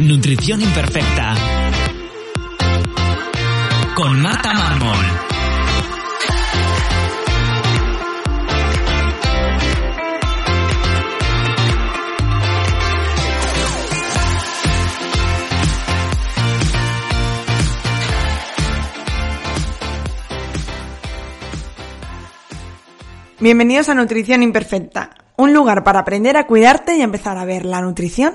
Nutrición Imperfecta. Con Marta Mármol. Bienvenidos a Nutrición Imperfecta, un lugar para aprender a cuidarte y empezar a ver la nutrición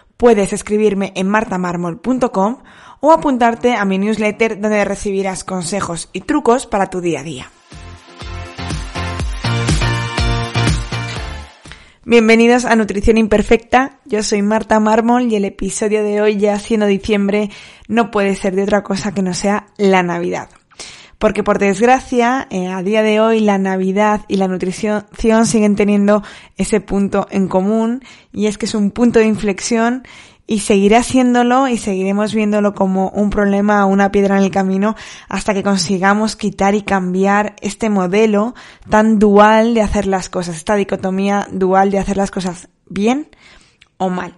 puedes escribirme en martamarmol.com o apuntarte a mi newsletter donde recibirás consejos y trucos para tu día a día. Bienvenidos a Nutrición Imperfecta, yo soy Marta Mármol y el episodio de hoy, ya siendo diciembre, no puede ser de otra cosa que no sea la Navidad porque por desgracia, eh, a día de hoy la Navidad y la nutrición siguen teniendo ese punto en común y es que es un punto de inflexión y seguirá siéndolo y seguiremos viéndolo como un problema, una piedra en el camino hasta que consigamos quitar y cambiar este modelo tan dual de hacer las cosas, esta dicotomía dual de hacer las cosas bien o mal.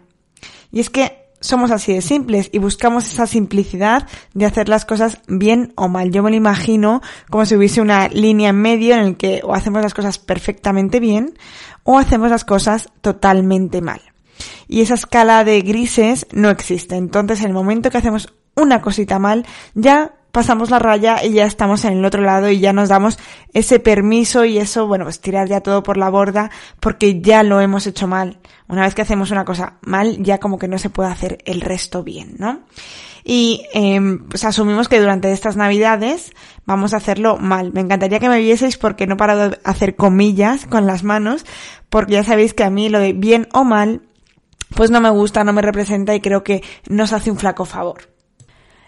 Y es que somos así de simples y buscamos esa simplicidad de hacer las cosas bien o mal. Yo me lo imagino como si hubiese una línea en medio en el que o hacemos las cosas perfectamente bien o hacemos las cosas totalmente mal. Y esa escala de grises no existe. Entonces, en el momento que hacemos una cosita mal, ya pasamos la raya y ya estamos en el otro lado y ya nos damos ese permiso y eso, bueno, pues tirar ya todo por la borda porque ya lo hemos hecho mal. Una vez que hacemos una cosa mal, ya como que no se puede hacer el resto bien, ¿no? Y em, pues asumimos que durante estas navidades vamos a hacerlo mal. Me encantaría que me vieseis porque no paro de hacer comillas con las manos, porque ya sabéis que a mí lo de bien o mal, pues no me gusta, no me representa y creo que nos hace un flaco favor.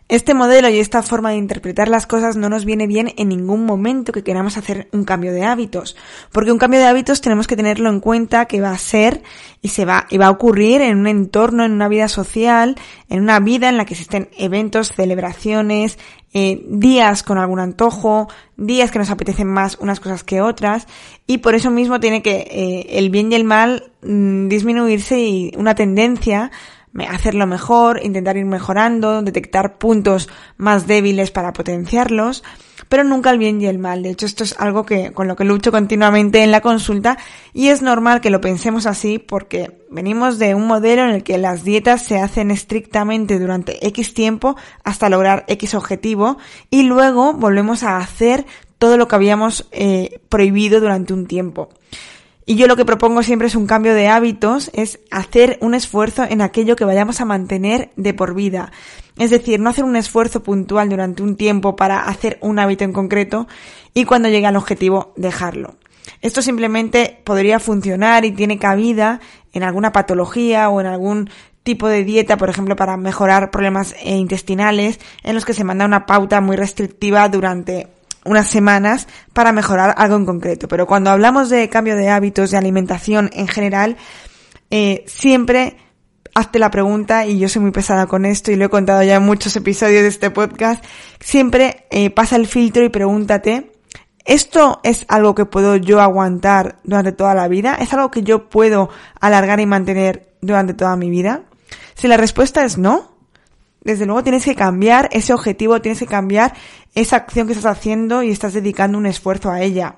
Este modelo y esta forma de interpretar las cosas no nos viene bien en ningún momento que queramos hacer un cambio de hábitos, porque un cambio de hábitos tenemos que tenerlo en cuenta que va a ser y se va y va a ocurrir en un entorno, en una vida social, en una vida en la que existen eventos, celebraciones, eh, días con algún antojo, días que nos apetecen más unas cosas que otras, y por eso mismo tiene que eh, el bien y el mal mm, disminuirse y una tendencia hacerlo mejor, intentar ir mejorando, detectar puntos más débiles para potenciarlos, pero nunca el bien y el mal. De hecho, esto es algo que, con lo que lucho continuamente en la consulta y es normal que lo pensemos así porque venimos de un modelo en el que las dietas se hacen estrictamente durante X tiempo hasta lograr X objetivo y luego volvemos a hacer todo lo que habíamos eh, prohibido durante un tiempo. Y yo lo que propongo siempre es un cambio de hábitos, es hacer un esfuerzo en aquello que vayamos a mantener de por vida. Es decir, no hacer un esfuerzo puntual durante un tiempo para hacer un hábito en concreto y cuando llegue al objetivo dejarlo. Esto simplemente podría funcionar y tiene cabida en alguna patología o en algún tipo de dieta, por ejemplo, para mejorar problemas intestinales, en los que se manda una pauta muy restrictiva durante unas semanas para mejorar algo en concreto. Pero cuando hablamos de cambio de hábitos, de alimentación en general, eh, siempre hazte la pregunta, y yo soy muy pesada con esto y lo he contado ya en muchos episodios de este podcast, siempre eh, pasa el filtro y pregúntate, ¿esto es algo que puedo yo aguantar durante toda la vida? ¿Es algo que yo puedo alargar y mantener durante toda mi vida? Si la respuesta es no, desde luego tienes que cambiar ese objetivo, tienes que cambiar esa acción que estás haciendo y estás dedicando un esfuerzo a ella.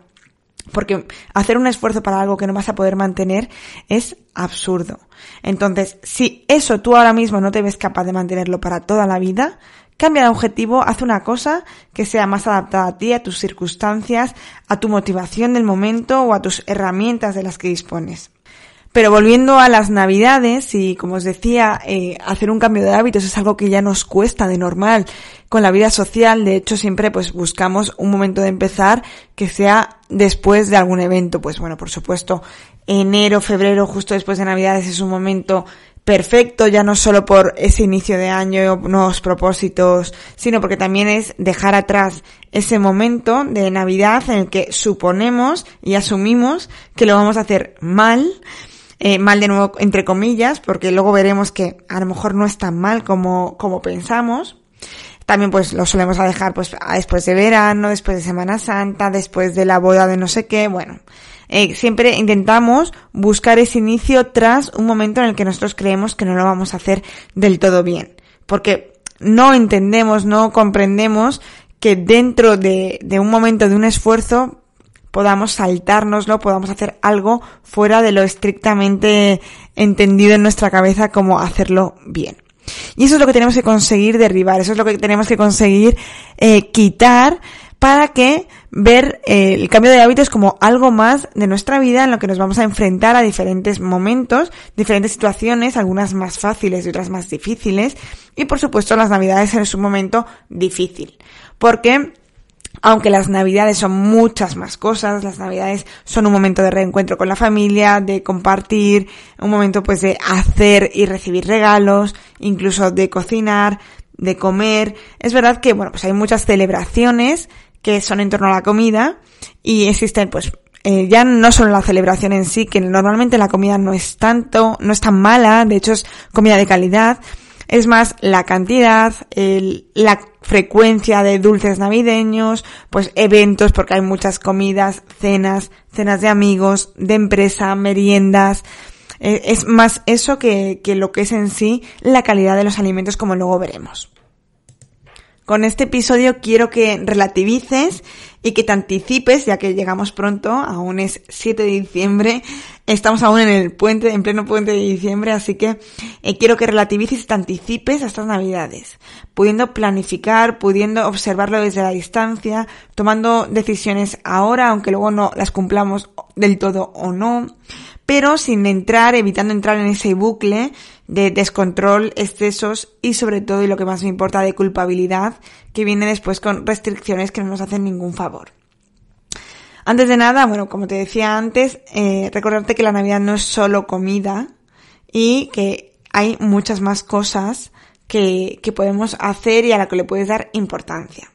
Porque hacer un esfuerzo para algo que no vas a poder mantener es absurdo. Entonces, si eso tú ahora mismo no te ves capaz de mantenerlo para toda la vida, cambia de objetivo, haz una cosa que sea más adaptada a ti, a tus circunstancias, a tu motivación del momento o a tus herramientas de las que dispones. Pero volviendo a las navidades, y como os decía, eh, hacer un cambio de hábitos es algo que ya nos cuesta de normal con la vida social. De hecho, siempre pues buscamos un momento de empezar que sea después de algún evento. Pues bueno, por supuesto, enero, febrero, justo después de navidades es un momento perfecto, ya no solo por ese inicio de año, nuevos propósitos, sino porque también es dejar atrás ese momento de Navidad en el que suponemos y asumimos que lo vamos a hacer mal, eh, mal de nuevo entre comillas, porque luego veremos que a lo mejor no es tan mal como, como pensamos. También pues lo solemos dejar pues después de verano, después de Semana Santa, después de la boda de no sé qué, bueno. Eh, siempre intentamos buscar ese inicio tras un momento en el que nosotros creemos que no lo vamos a hacer del todo bien. Porque no entendemos, no comprendemos que dentro de, de un momento de un esfuerzo podamos saltárnoslo, podamos hacer algo fuera de lo estrictamente entendido en nuestra cabeza como hacerlo bien. Y eso es lo que tenemos que conseguir derribar, eso es lo que tenemos que conseguir eh, quitar para que ver eh, el cambio de hábitos como algo más de nuestra vida en lo que nos vamos a enfrentar a diferentes momentos, diferentes situaciones, algunas más fáciles y otras más difíciles. Y por supuesto las navidades es un momento difícil. Porque aunque las navidades son muchas más cosas, las navidades son un momento de reencuentro con la familia, de compartir, un momento pues de hacer y recibir regalos, incluso de cocinar, de comer. Es verdad que, bueno, pues hay muchas celebraciones que son en torno a la comida y existen pues eh, ya no solo la celebración en sí, que normalmente la comida no es tanto, no es tan mala, de hecho es comida de calidad, es más la cantidad, el, la frecuencia de dulces navideños, pues eventos, porque hay muchas comidas, cenas, cenas de amigos, de empresa, meriendas, eh, es más eso que, que lo que es en sí la calidad de los alimentos como luego veremos. Con este episodio quiero que relativices y que te anticipes, ya que llegamos pronto, aún es 7 de diciembre, estamos aún en el puente, en pleno puente de diciembre, así que eh, quiero que relativices y te anticipes a estas navidades, pudiendo planificar, pudiendo observarlo desde la distancia, tomando decisiones ahora, aunque luego no las cumplamos del todo o no, pero sin entrar, evitando entrar en ese bucle de descontrol, excesos y sobre todo, y lo que más me importa, de culpabilidad, que viene después con restricciones que no nos hacen ningún favor. Antes de nada, bueno, como te decía antes, eh, recordarte que la Navidad no es solo comida y que hay muchas más cosas que, que podemos hacer y a la que le puedes dar importancia.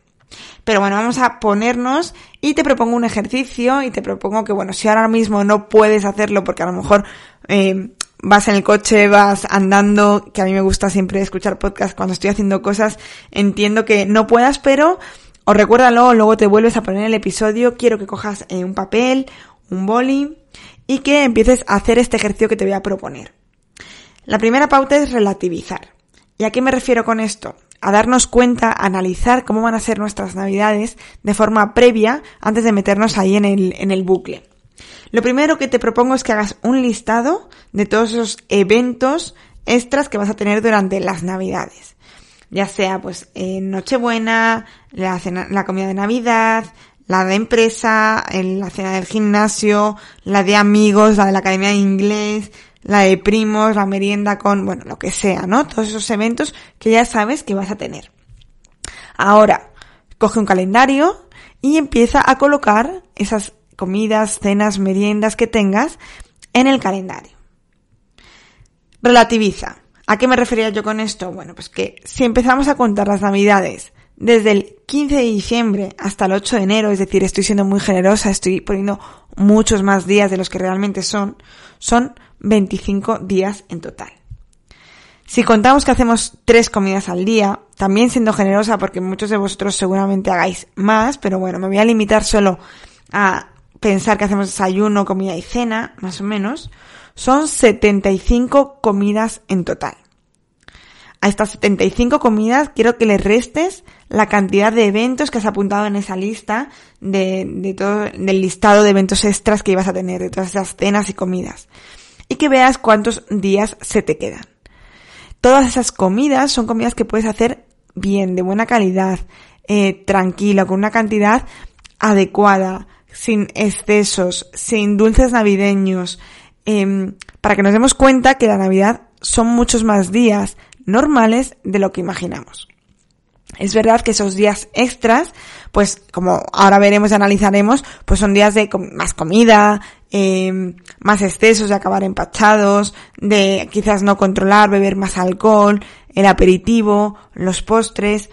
Pero bueno, vamos a ponernos y te propongo un ejercicio y te propongo que, bueno, si ahora mismo no puedes hacerlo porque a lo mejor eh, vas en el coche, vas andando, que a mí me gusta siempre escuchar podcast cuando estoy haciendo cosas, entiendo que no puedas, pero o recuérdalo, luego te vuelves a poner el episodio, quiero que cojas eh, un papel, un boli y que empieces a hacer este ejercicio que te voy a proponer. La primera pauta es relativizar. ¿Y a qué me refiero con esto? A darnos cuenta, a analizar cómo van a ser nuestras navidades de forma previa antes de meternos ahí en el, en el bucle. Lo primero que te propongo es que hagas un listado de todos esos eventos extras que vas a tener durante las navidades. Ya sea pues en Nochebuena, la, cena, la comida de Navidad, la de empresa, la cena del gimnasio, la de amigos, la de la academia de inglés, la de primos, la merienda con, bueno, lo que sea, ¿no? Todos esos eventos que ya sabes que vas a tener. Ahora, coge un calendario y empieza a colocar esas comidas, cenas, meriendas que tengas en el calendario. Relativiza. ¿A qué me refería yo con esto? Bueno, pues que si empezamos a contar las navidades desde el 15 de diciembre hasta el 8 de enero, es decir, estoy siendo muy generosa, estoy poniendo muchos más días de los que realmente son, son 25 días en total. Si contamos que hacemos tres comidas al día, también siendo generosa porque muchos de vosotros seguramente hagáis más, pero bueno, me voy a limitar solo a pensar que hacemos desayuno, comida y cena, más o menos, son 75 comidas en total. A estas 75 comidas quiero que le restes la cantidad de eventos que has apuntado en esa lista de, todo, del listado de eventos extras que ibas a tener, de todas esas cenas y comidas y que veas cuántos días se te quedan. Todas esas comidas son comidas que puedes hacer bien, de buena calidad, eh, tranquilo, con una cantidad adecuada, sin excesos, sin dulces navideños, em, para que nos demos cuenta que la Navidad son muchos más días normales de lo que imaginamos. Es verdad que esos días extras, pues como ahora veremos y analizaremos, pues son días de más comida, eh, más excesos, de acabar empachados, de quizás no controlar, beber más alcohol, el aperitivo, los postres.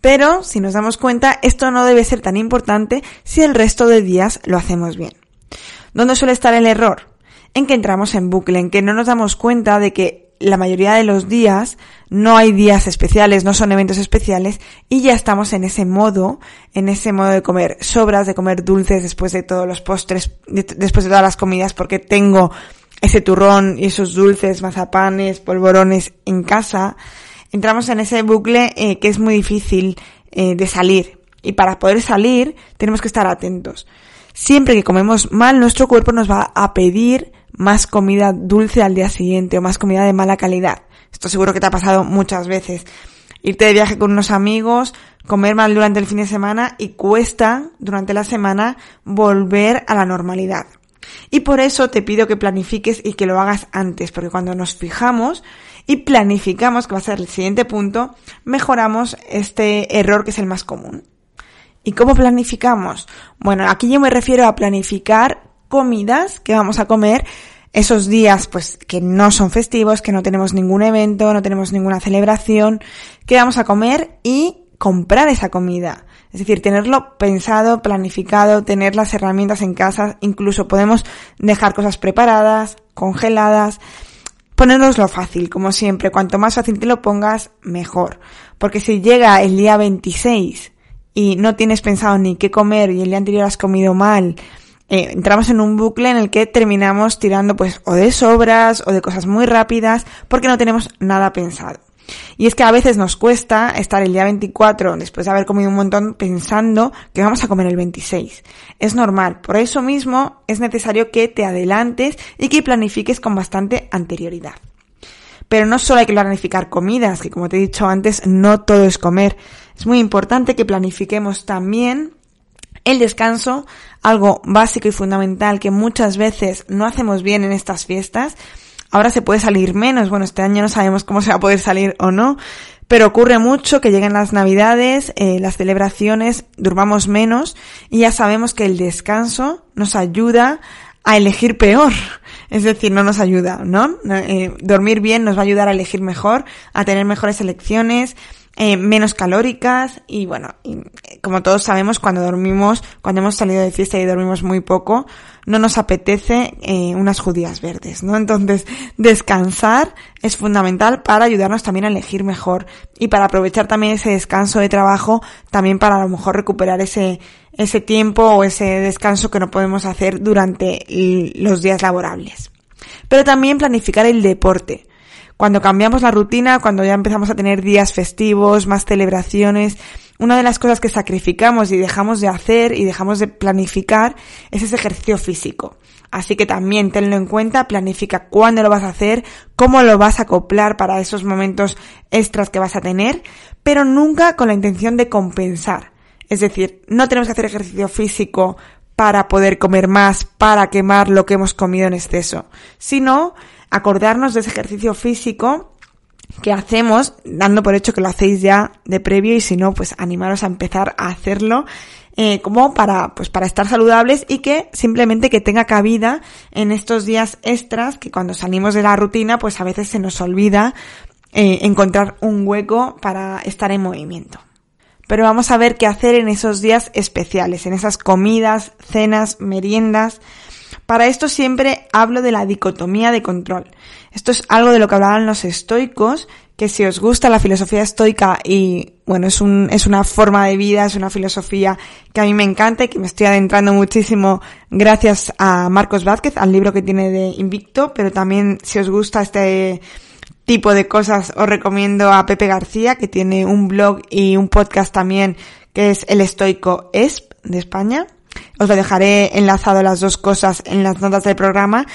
Pero, si nos damos cuenta, esto no debe ser tan importante si el resto de días lo hacemos bien. ¿Dónde suele estar el error? En que entramos en bucle, en que no nos damos cuenta de que la mayoría de los días no hay días especiales, no son eventos especiales y ya estamos en ese modo, en ese modo de comer sobras, de comer dulces después de todos los postres, después de todas las comidas porque tengo ese turrón y esos dulces, mazapanes, polvorones en casa. Entramos en ese bucle eh, que es muy difícil eh, de salir y para poder salir tenemos que estar atentos. Siempre que comemos mal, nuestro cuerpo nos va a pedir más comida dulce al día siguiente o más comida de mala calidad. Esto seguro que te ha pasado muchas veces. Irte de viaje con unos amigos, comer mal durante el fin de semana y cuesta durante la semana volver a la normalidad. Y por eso te pido que planifiques y que lo hagas antes, porque cuando nos fijamos y planificamos, que va a ser el siguiente punto, mejoramos este error que es el más común. ¿Y cómo planificamos? Bueno, aquí yo me refiero a planificar comidas que vamos a comer esos días pues que no son festivos, que no tenemos ningún evento, no tenemos ninguna celebración, que vamos a comer y comprar esa comida. Es decir, tenerlo pensado, planificado, tener las herramientas en casa, incluso podemos dejar cosas preparadas, congeladas, lo fácil, como siempre, cuanto más fácil te lo pongas, mejor. Porque si llega el día 26 y no tienes pensado ni qué comer y el día anterior has comido mal, eh, entramos en un bucle en el que terminamos tirando pues o de sobras o de cosas muy rápidas porque no tenemos nada pensado. Y es que a veces nos cuesta estar el día 24 después de haber comido un montón pensando que vamos a comer el 26. Es normal, por eso mismo es necesario que te adelantes y que planifiques con bastante anterioridad. Pero no solo hay que planificar comidas, que como te he dicho antes, no todo es comer. Es muy importante que planifiquemos también el descanso, algo básico y fundamental que muchas veces no hacemos bien en estas fiestas. Ahora se puede salir menos, bueno, este año no sabemos cómo se va a poder salir o no, pero ocurre mucho que lleguen las navidades, eh, las celebraciones, durmamos menos y ya sabemos que el descanso nos ayuda a elegir peor. Es decir, no nos ayuda, ¿no? Eh, dormir bien nos va a ayudar a elegir mejor, a tener mejores elecciones, eh, menos calóricas y bueno, como todos sabemos, cuando dormimos, cuando hemos salido de fiesta y dormimos muy poco, no nos apetece eh, unas judías verdes, ¿no? Entonces, descansar es fundamental para ayudarnos también a elegir mejor y para aprovechar también ese descanso de trabajo, también para a lo mejor recuperar ese, ese tiempo o ese descanso que no podemos hacer durante los días laborables. Pero también planificar el deporte cuando cambiamos la rutina, cuando ya empezamos a tener días festivos, más celebraciones, una de las cosas que sacrificamos y dejamos de hacer y dejamos de planificar es ese ejercicio físico. Así que también tenlo en cuenta, planifica cuándo lo vas a hacer, cómo lo vas a acoplar para esos momentos extras que vas a tener, pero nunca con la intención de compensar. Es decir, no tenemos que hacer ejercicio físico para poder comer más, para quemar lo que hemos comido en exceso, sino acordarnos de ese ejercicio físico que hacemos, dando por hecho que lo hacéis ya de previo y si no, pues animaros a empezar a hacerlo eh, como para, pues para estar saludables y que simplemente que tenga cabida en estos días extras que cuando salimos de la rutina, pues a veces se nos olvida eh, encontrar un hueco para estar en movimiento. Pero vamos a ver qué hacer en esos días especiales, en esas comidas, cenas, meriendas, para esto siempre hablo de la dicotomía de control. Esto es algo de lo que hablaban los estoicos, que si os gusta la filosofía estoica y bueno, es un, es una forma de vida, es una filosofía que a mí me encanta y que me estoy adentrando muchísimo gracias a Marcos Vázquez, al libro que tiene de Invicto, pero también si os gusta este tipo de cosas os recomiendo a Pepe García, que tiene un blog y un podcast también que es El Estoico ESP de España. Os lo dejaré enlazado las dos cosas en las notas del programa.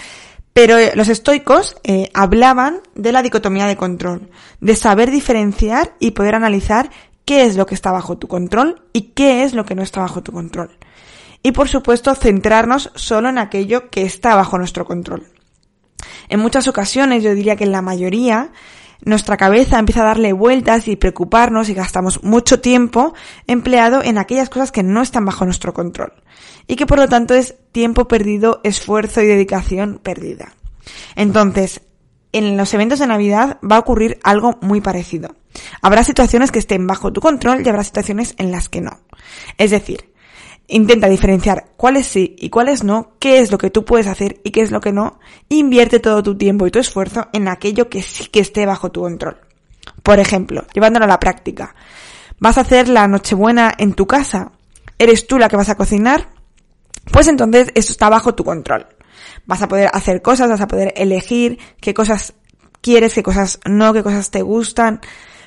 Pero eh, los estoicos eh, hablaban de la dicotomía de control, de saber diferenciar y poder analizar qué es lo que está bajo tu control y qué es lo que no está bajo tu control. Y por supuesto centrarnos solo en aquello que está bajo nuestro control. En muchas ocasiones, yo diría que en la mayoría, nuestra cabeza empieza a darle vueltas y preocuparnos y gastamos mucho tiempo empleado en aquellas cosas que no están bajo nuestro control y que por lo tanto es tiempo perdido, esfuerzo y dedicación perdida. Entonces, en los eventos de Navidad va a ocurrir algo muy parecido. Habrá situaciones que estén bajo tu control y habrá situaciones en las que no. Es decir, intenta diferenciar cuáles sí y cuáles no, qué es lo que tú puedes hacer y qué es lo que no, invierte todo tu tiempo y tu esfuerzo en aquello que sí que esté bajo tu control. Por ejemplo, llevándolo a la práctica, ¿vas a hacer la Nochebuena en tu casa? ¿Eres tú la que vas a cocinar? Pues entonces eso está bajo tu control. Vas a poder hacer cosas, vas a poder elegir qué cosas quieres, qué cosas no, qué cosas te gustan.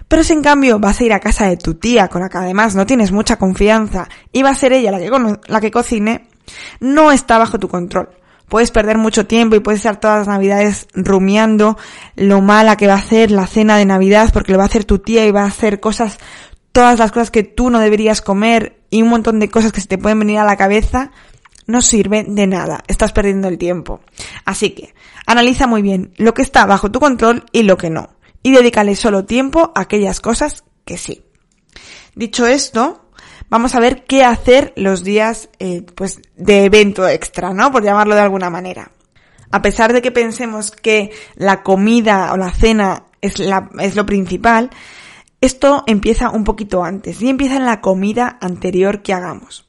Pero si en cambio vas a ir a casa de tu tía, con la que además no tienes mucha confianza, y va a ser ella la que, la que cocine, no está bajo tu control. Puedes perder mucho tiempo y puedes estar todas las navidades rumiando lo mala que va a ser la cena de navidad porque lo va a hacer tu tía y va a hacer cosas, todas las cosas que tú no deberías comer y un montón de cosas que se te pueden venir a la cabeza, no sirve de nada, estás perdiendo el tiempo. Así que, analiza muy bien lo que está bajo tu control y lo que no y dedícale solo tiempo a aquellas cosas que sí. Dicho esto, vamos a ver qué hacer los días eh, pues de evento extra, ¿no? Por llamarlo de alguna manera. A pesar de que pensemos que la comida o la cena es, la, es lo principal, esto empieza un poquito antes y empieza en la comida anterior que hagamos.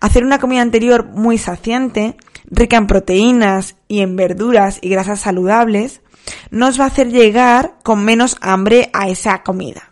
Hacer una comida anterior muy saciante, rica en proteínas y en verduras y grasas saludables, nos va a hacer llegar con menos hambre a esa comida.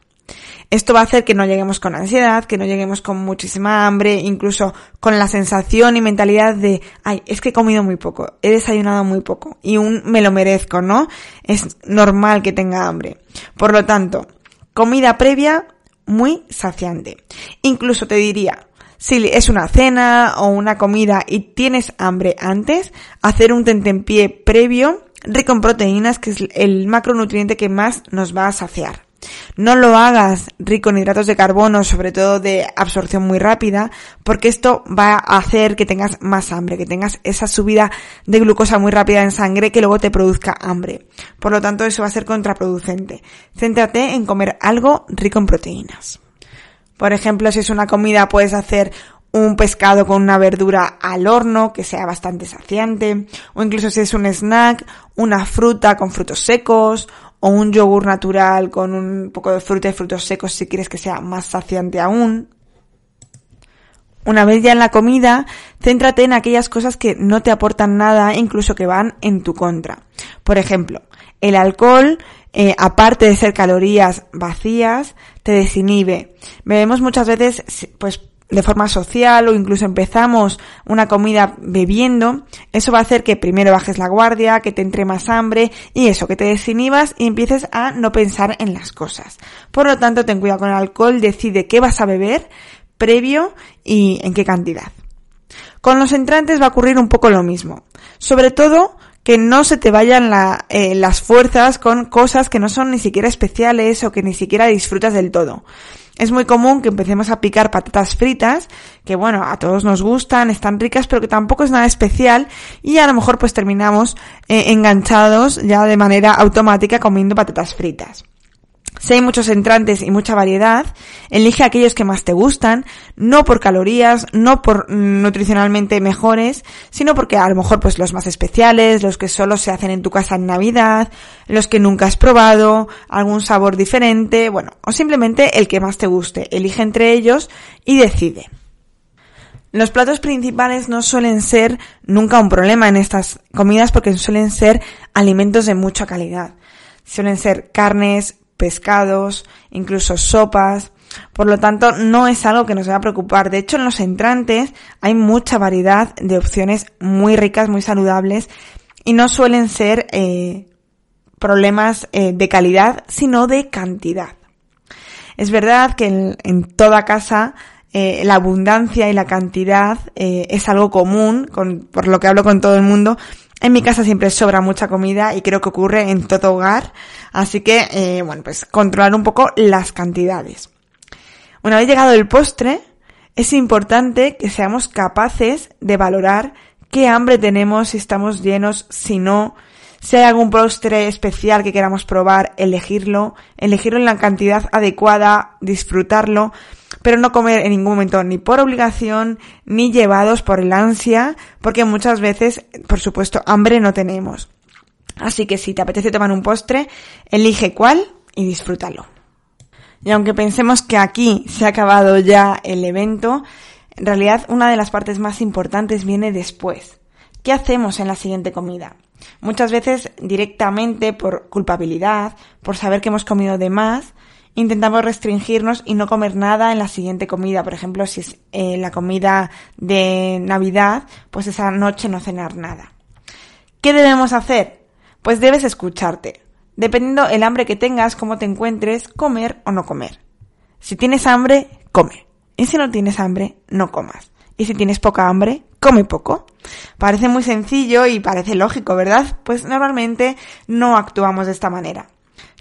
Esto va a hacer que no lleguemos con ansiedad, que no lleguemos con muchísima hambre, incluso con la sensación y mentalidad de, ay, es que he comido muy poco, he desayunado muy poco y un me lo merezco, ¿no? Es normal que tenga hambre. Por lo tanto, comida previa muy saciante. Incluso te diría, si es una cena o una comida y tienes hambre antes, hacer un tentempié previo rico en proteínas, que es el macronutriente que más nos va a saciar. No lo hagas rico en hidratos de carbono, sobre todo de absorción muy rápida, porque esto va a hacer que tengas más hambre, que tengas esa subida de glucosa muy rápida en sangre que luego te produzca hambre. Por lo tanto, eso va a ser contraproducente. Céntrate en comer algo rico en proteínas. Por ejemplo, si es una comida, puedes hacer un pescado con una verdura al horno que sea bastante saciante, o incluso si es un snack, una fruta con frutos secos, o un yogur natural con un poco de fruta y frutos secos si quieres que sea más saciante aún. Una vez ya en la comida, céntrate en aquellas cosas que no te aportan nada, incluso que van en tu contra. Por ejemplo, el alcohol, eh, aparte de ser calorías vacías, te desinhibe. Bebemos muchas veces, pues, de forma social o incluso empezamos una comida bebiendo, eso va a hacer que primero bajes la guardia, que te entre más hambre y eso, que te desinhibas y empieces a no pensar en las cosas. Por lo tanto, ten cuidado con el alcohol, decide qué vas a beber previo y en qué cantidad. Con los entrantes va a ocurrir un poco lo mismo. Sobre todo, que no se te vayan eh, las fuerzas con cosas que no son ni siquiera especiales o que ni siquiera disfrutas del todo. Es muy común que empecemos a picar patatas fritas, que bueno, a todos nos gustan, están ricas, pero que tampoco es nada especial y a lo mejor pues terminamos eh, enganchados ya de manera automática comiendo patatas fritas. Si hay muchos entrantes y mucha variedad, elige aquellos que más te gustan, no por calorías, no por nutricionalmente mejores, sino porque a lo mejor pues los más especiales, los que solo se hacen en tu casa en Navidad, los que nunca has probado, algún sabor diferente, bueno, o simplemente el que más te guste. Elige entre ellos y decide. Los platos principales no suelen ser nunca un problema en estas comidas porque suelen ser alimentos de mucha calidad. Suelen ser carnes, pescados, incluso sopas. Por lo tanto, no es algo que nos va a preocupar. De hecho, en los entrantes hay mucha variedad de opciones muy ricas, muy saludables y no suelen ser eh, problemas eh, de calidad, sino de cantidad. Es verdad que en, toda casa eh, la abundancia y la cantidad es algo común, por lo que hablo con todo el mundo, en mi casa siempre sobra mucha comida y creo que ocurre en todo hogar, así que, eh, bueno, pues controlar un poco las cantidades. Una vez llegado el postre, es importante que seamos capaces de valorar qué hambre tenemos, si estamos llenos, si no, Si hay algún postre especial que queramos probar, elegirlo, elegirlo en la cantidad adecuada, disfrutarlo, pero no comer en ningún momento ni por obligación, ni llevados por el ansia, porque muchas veces, por supuesto, hambre no tenemos. Así que si te apetece tomar un postre, elige cuál y disfrútalo. Y aunque pensemos que aquí se ha acabado ya el evento, en realidad una de las partes más importantes viene después. ¿Qué hacemos en la siguiente comida? Muchas veces directamente por culpabilidad, por saber que hemos comido de más, intentamos restringirnos y no comer nada en la siguiente comida. Por ejemplo, si es eh, la comida de Navidad, pues esa noche no cenar nada. ¿Qué debemos hacer? Pues debes escucharte. Dependiendo el hambre que tengas, cómo te encuentres, comer o no comer. Si tienes hambre, come. Y si no tienes hambre, no comas. Y si tienes poca hambre, come poco. Parece muy sencillo y parece lógico, ¿verdad? Pues normalmente no actuamos de esta manera.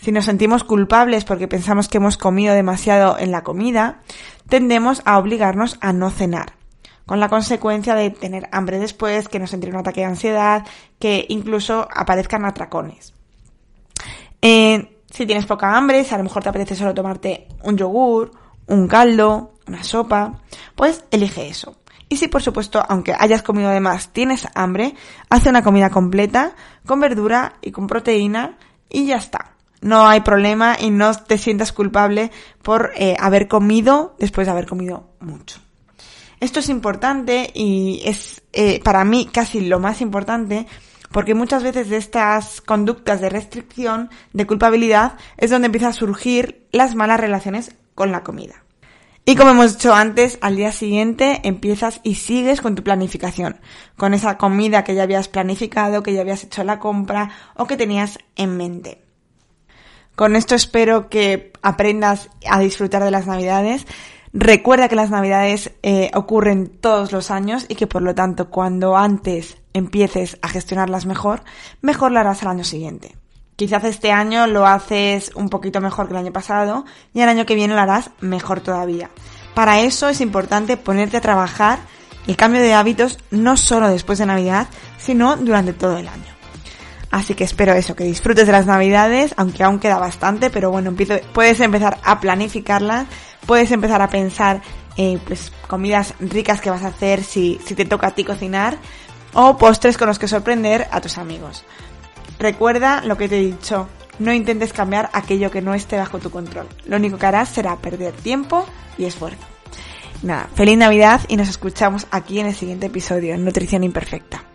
Si nos sentimos culpables porque pensamos que hemos comido demasiado en la comida, tendemos a obligarnos a no cenar, con la consecuencia de tener hambre después, que nos entre un ataque de ansiedad, que incluso aparezcan atracones. Eh, si tienes poca hambre, si a lo mejor te apetece solo tomarte un yogur, un caldo, una sopa, pues elige eso. Y si por supuesto, aunque hayas comido además, tienes hambre, hace una comida completa, con verdura y con proteína, y ya está. No hay problema y no te sientas culpable por eh, haber comido después de haber comido mucho. Esto es importante y es eh, para mí casi lo más importante porque muchas veces de estas conductas de restricción, de culpabilidad, es donde empiezan a surgir las malas relaciones con la comida. Y como hemos dicho antes, al día siguiente empiezas y sigues con tu planificación, con esa comida que ya habías planificado, que ya habías hecho la compra o que tenías en mente. Con esto espero que aprendas a disfrutar de las navidades. Recuerda que las navidades eh, ocurren todos los años y que por lo tanto cuando antes empieces a gestionarlas mejor, mejor lo harás el año siguiente. Quizás este año lo haces un poquito mejor que el año pasado y el año que viene lo harás mejor todavía. Para eso es importante ponerte a trabajar el cambio de hábitos no solo después de Navidad, sino durante todo el año. Así que espero eso, que disfrutes de las Navidades, aunque aún queda bastante, pero bueno, puedes empezar a planificarlas, puedes empezar a pensar eh, pues comidas ricas que vas a hacer si, si te toca a ti cocinar o postres con los que sorprender a tus amigos. Recuerda lo que te he dicho, no intentes cambiar aquello que no esté bajo tu control. Lo único que harás será perder tiempo y esfuerzo. Nada, feliz Navidad y nos escuchamos aquí en el siguiente episodio Nutrición Imperfecta.